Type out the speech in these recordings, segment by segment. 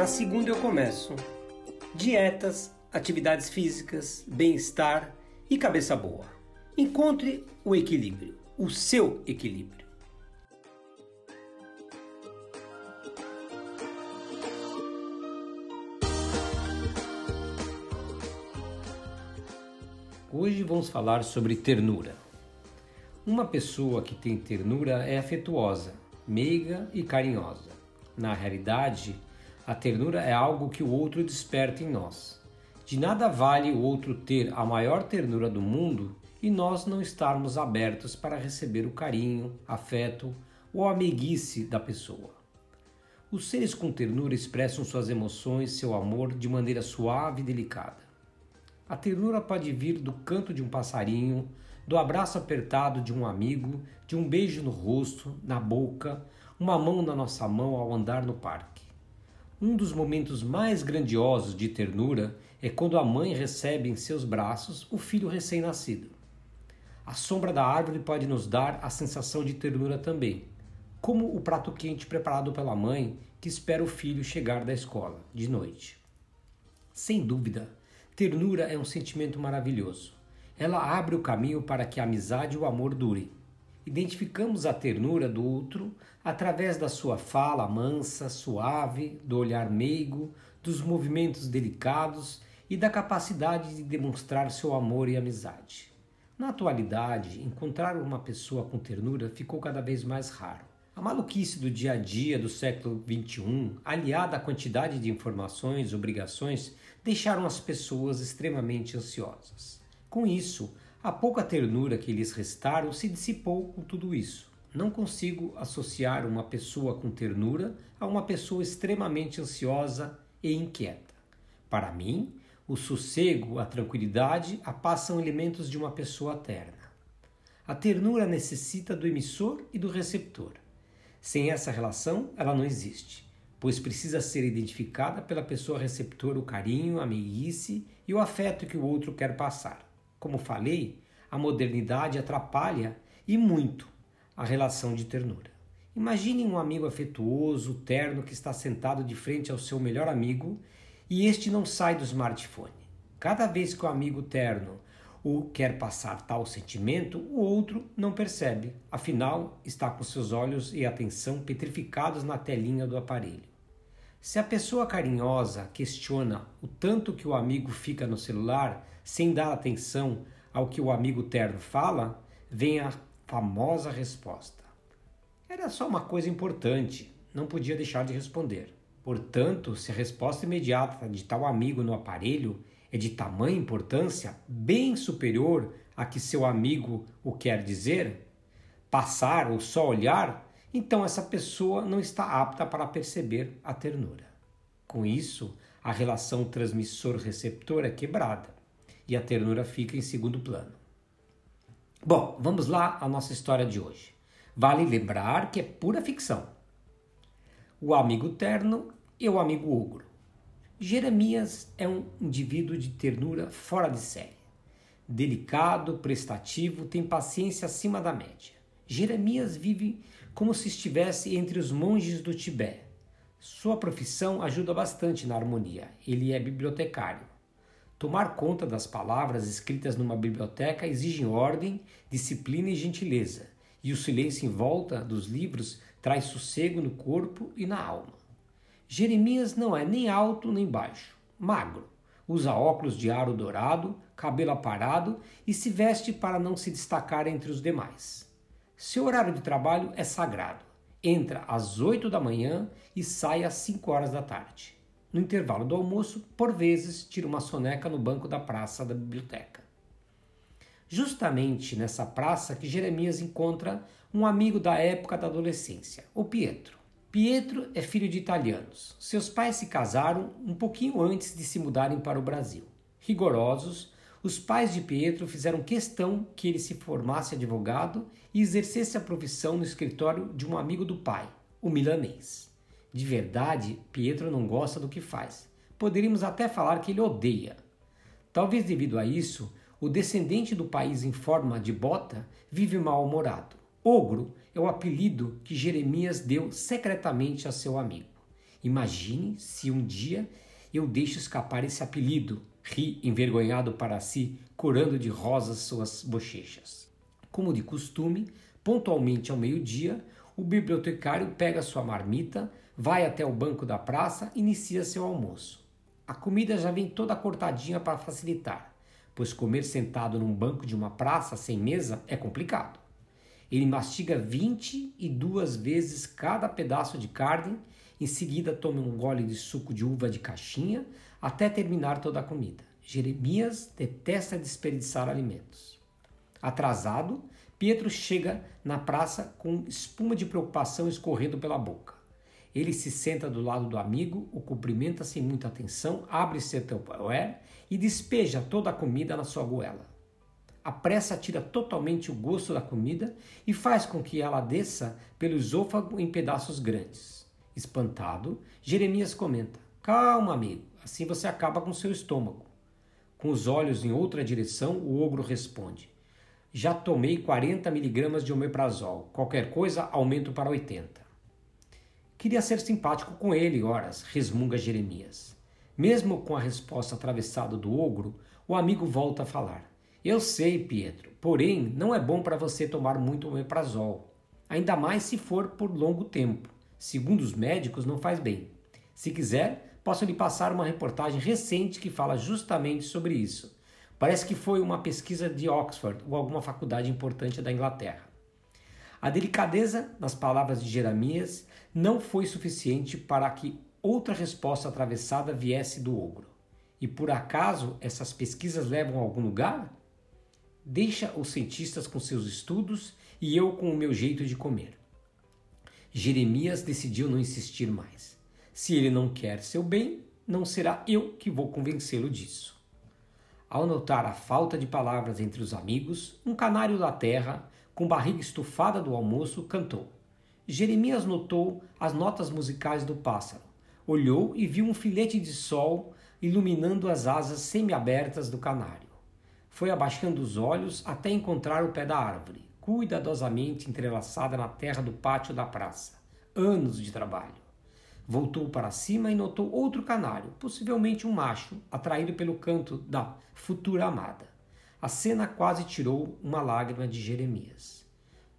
Na segunda eu começo. Dietas, atividades físicas, bem-estar e cabeça boa. Encontre o equilíbrio, o seu equilíbrio. Hoje vamos falar sobre ternura. Uma pessoa que tem ternura é afetuosa, meiga e carinhosa. Na realidade, a ternura é algo que o outro desperta em nós. De nada vale o outro ter a maior ternura do mundo e nós não estarmos abertos para receber o carinho, afeto ou a meiguice da pessoa. Os seres com ternura expressam suas emoções, seu amor de maneira suave e delicada. A ternura pode vir do canto de um passarinho, do abraço apertado de um amigo, de um beijo no rosto, na boca, uma mão na nossa mão ao andar no parque. Um dos momentos mais grandiosos de ternura é quando a mãe recebe em seus braços o filho recém-nascido. A sombra da árvore pode nos dar a sensação de ternura também, como o prato quente preparado pela mãe que espera o filho chegar da escola de noite. Sem dúvida, Ternura é um sentimento maravilhoso. Ela abre o caminho para que a amizade e o amor durem. Identificamos a ternura do outro através da sua fala mansa, suave, do olhar meigo, dos movimentos delicados e da capacidade de demonstrar seu amor e amizade. Na atualidade, encontrar uma pessoa com ternura ficou cada vez mais raro. A maluquice do dia a dia do século XXI, aliada à quantidade de informações obrigações, deixaram as pessoas extremamente ansiosas. Com isso, a pouca ternura que lhes restaram se dissipou com tudo isso. Não consigo associar uma pessoa com ternura a uma pessoa extremamente ansiosa e inquieta. Para mim, o sossego, a tranquilidade, a paz são elementos de uma pessoa terna. A ternura necessita do emissor e do receptor. Sem essa relação, ela não existe, pois precisa ser identificada pela pessoa receptora o carinho, a meiguice e o afeto que o outro quer passar. Como falei, a modernidade atrapalha e muito a relação de ternura. Imagine um amigo afetuoso, terno, que está sentado de frente ao seu melhor amigo e este não sai do smartphone. Cada vez que o amigo terno ou quer passar tal sentimento, o outro não percebe, afinal está com seus olhos e atenção petrificados na telinha do aparelho. Se a pessoa carinhosa questiona o tanto que o amigo fica no celular sem dar atenção ao que o amigo terno fala, vem a famosa resposta: Era só uma coisa importante, não podia deixar de responder. Portanto, se a resposta imediata de tal amigo no aparelho é de tamanha importância, bem superior a que seu amigo o quer dizer, passar ou só olhar, então essa pessoa não está apta para perceber a ternura. Com isso, a relação transmissor-receptor é quebrada e a ternura fica em segundo plano. Bom, vamos lá à nossa história de hoje. Vale lembrar que é pura ficção. O amigo terno e o amigo ogro. Jeremias é um indivíduo de ternura fora de série. Delicado, prestativo, tem paciência acima da média. Jeremias vive como se estivesse entre os monges do Tibete. Sua profissão ajuda bastante na harmonia. Ele é bibliotecário. Tomar conta das palavras escritas numa biblioteca exige ordem, disciplina e gentileza, e o silêncio em volta dos livros traz sossego no corpo e na alma. Jeremias não é nem alto nem baixo, magro. Usa óculos de aro dourado, cabelo aparado e se veste para não se destacar entre os demais. Seu horário de trabalho é sagrado. Entra às 8 da manhã e sai às 5 horas da tarde. No intervalo do almoço, por vezes, tira uma soneca no banco da praça da biblioteca. Justamente nessa praça que Jeremias encontra um amigo da época da adolescência, o Pietro. Pietro é filho de italianos. Seus pais se casaram um pouquinho antes de se mudarem para o Brasil. Rigorosos, os pais de Pietro fizeram questão que ele se formasse advogado e exercesse a profissão no escritório de um amigo do pai, o milanês. De verdade, Pietro não gosta do que faz. Poderíamos até falar que ele odeia. Talvez devido a isso, o descendente do país em forma de bota vive mal-humorado. Ogro é o apelido que Jeremias deu secretamente a seu amigo. Imagine se um dia eu deixo escapar esse apelido, ri envergonhado para si, curando de rosas suas bochechas. Como de costume, pontualmente ao meio-dia, o bibliotecário pega sua marmita, vai até o banco da praça inicia seu almoço. A comida já vem toda cortadinha para facilitar, pois comer sentado num banco de uma praça sem mesa é complicado. Ele mastiga 22 vezes cada pedaço de carne, em seguida toma um gole de suco de uva de caixinha até terminar toda a comida. Jeremias detesta desperdiçar alimentos. Atrasado, Pietro chega na praça com espuma de preocupação escorrendo pela boca. Ele se senta do lado do amigo, o cumprimenta sem muita atenção, abre seu tupperware e despeja toda a comida na sua goela. A pressa tira totalmente o gosto da comida e faz com que ela desça pelo esôfago em pedaços grandes. Espantado, Jeremias comenta: Calma, amigo, assim você acaba com seu estômago. Com os olhos em outra direção, o ogro responde: Já tomei 40 miligramas de omeprazol. Qualquer coisa, aumento para 80. Queria ser simpático com ele, horas, resmunga Jeremias. Mesmo com a resposta atravessada do ogro, o amigo volta a falar. Eu sei, Pietro, porém não é bom para você tomar muito omeprazol, ainda mais se for por longo tempo. Segundo os médicos, não faz bem. Se quiser, posso lhe passar uma reportagem recente que fala justamente sobre isso. Parece que foi uma pesquisa de Oxford ou alguma faculdade importante da Inglaterra. A delicadeza nas palavras de Jeremias não foi suficiente para que outra resposta atravessada viesse do ogro. E por acaso essas pesquisas levam a algum lugar? Deixa os cientistas com seus estudos e eu com o meu jeito de comer. Jeremias decidiu não insistir mais. Se ele não quer seu bem, não será eu que vou convencê-lo disso. Ao notar a falta de palavras entre os amigos, um canário da terra, com barriga estufada do almoço, cantou. Jeremias notou as notas musicais do pássaro, olhou e viu um filete de sol iluminando as asas semiabertas do canário. Foi abaixando os olhos até encontrar o pé da árvore, cuidadosamente entrelaçada na terra do pátio da praça. Anos de trabalho. Voltou para cima e notou outro canário, possivelmente um macho, atraído pelo canto da futura amada. A cena quase tirou uma lágrima de Jeremias.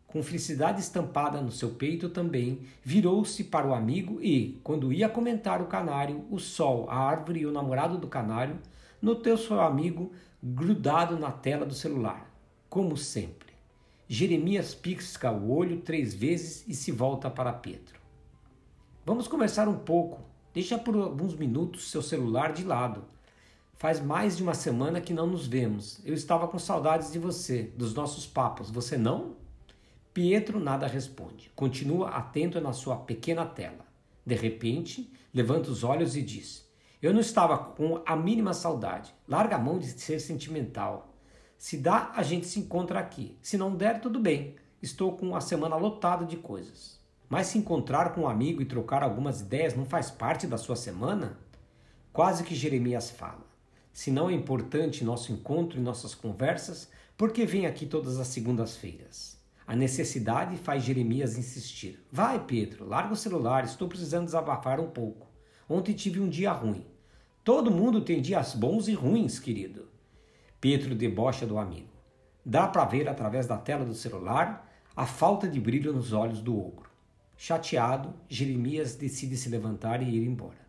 Com felicidade estampada no seu peito também, virou-se para o amigo e, quando ia comentar o canário, o sol, a árvore e o namorado do canário, notou seu amigo grudado na tela do celular, como sempre. Jeremias pisca o olho três vezes e se volta para Pedro. Vamos conversar um pouco. Deixa por alguns minutos seu celular de lado. Faz mais de uma semana que não nos vemos. Eu estava com saudades de você, dos nossos papos. Você não? Pietro nada responde. Continua atento na sua pequena tela. De repente, levanta os olhos e diz: Eu não estava com a mínima saudade. Larga a mão de ser sentimental. Se dá, a gente se encontra aqui. Se não der, tudo bem. Estou com a semana lotada de coisas. Mas se encontrar com um amigo e trocar algumas ideias não faz parte da sua semana? Quase que Jeremias fala. Se não é importante nosso encontro e nossas conversas, por que vem aqui todas as segundas-feiras? A necessidade faz Jeremias insistir. Vai, Pedro, larga o celular, estou precisando desabafar um pouco. Ontem tive um dia ruim. Todo mundo tem dias bons e ruins, querido. Pedro debocha do amigo. Dá para ver através da tela do celular a falta de brilho nos olhos do ogro. Chateado, Jeremias decide se levantar e ir embora.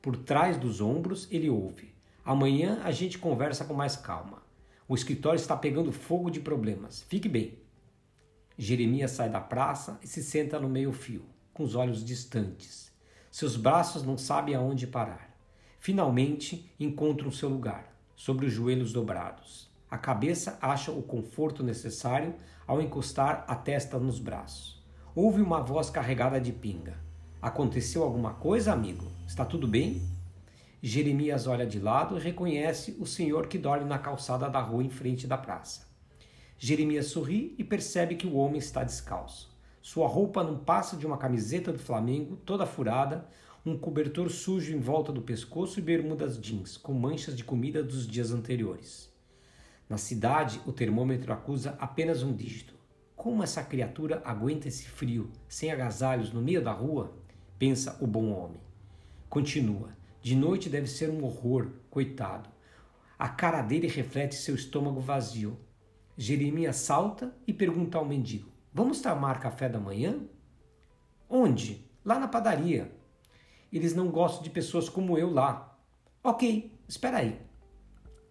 Por trás dos ombros, ele ouve: Amanhã a gente conversa com mais calma. O escritório está pegando fogo de problemas. Fique bem. Jeremias sai da praça e se senta no meio-fio, com os olhos distantes. Seus braços não sabem aonde parar. Finalmente encontram seu lugar, sobre os joelhos dobrados. A cabeça acha o conforto necessário ao encostar a testa nos braços. Houve uma voz carregada de pinga. Aconteceu alguma coisa, amigo? Está tudo bem? Jeremias olha de lado e reconhece o senhor que dorme na calçada da rua em frente da praça. Jeremias sorri e percebe que o homem está descalço. Sua roupa não passa de uma camiseta do Flamengo, toda furada, um cobertor sujo em volta do pescoço e bermudas jeans, com manchas de comida dos dias anteriores. Na cidade, o termômetro acusa apenas um dígito. Como essa criatura aguenta esse frio, sem agasalhos, no meio da rua? Pensa o bom homem. Continua. De noite deve ser um horror, coitado. A cara dele reflete seu estômago vazio. Jeremias salta e pergunta ao mendigo: Vamos tomar café da manhã? Onde? Lá na padaria. Eles não gostam de pessoas como eu lá. Ok, espera aí.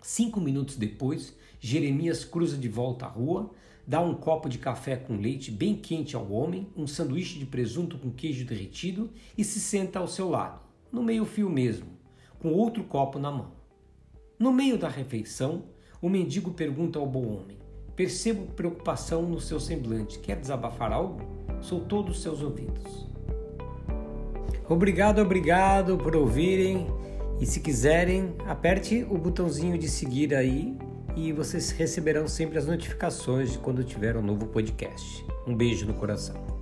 Cinco minutos depois, Jeremias cruza de volta à rua, dá um copo de café com leite bem quente ao homem, um sanduíche de presunto com queijo derretido e se senta ao seu lado, no meio-fio mesmo, com outro copo na mão. No meio da refeição, o mendigo pergunta ao bom homem: Percebo preocupação no seu semblante. Quer desabafar algo? Sou todos seus ouvidos. Obrigado, obrigado por ouvirem. E se quiserem, aperte o botãozinho de seguir aí e vocês receberão sempre as notificações de quando tiver um novo podcast. Um beijo no coração.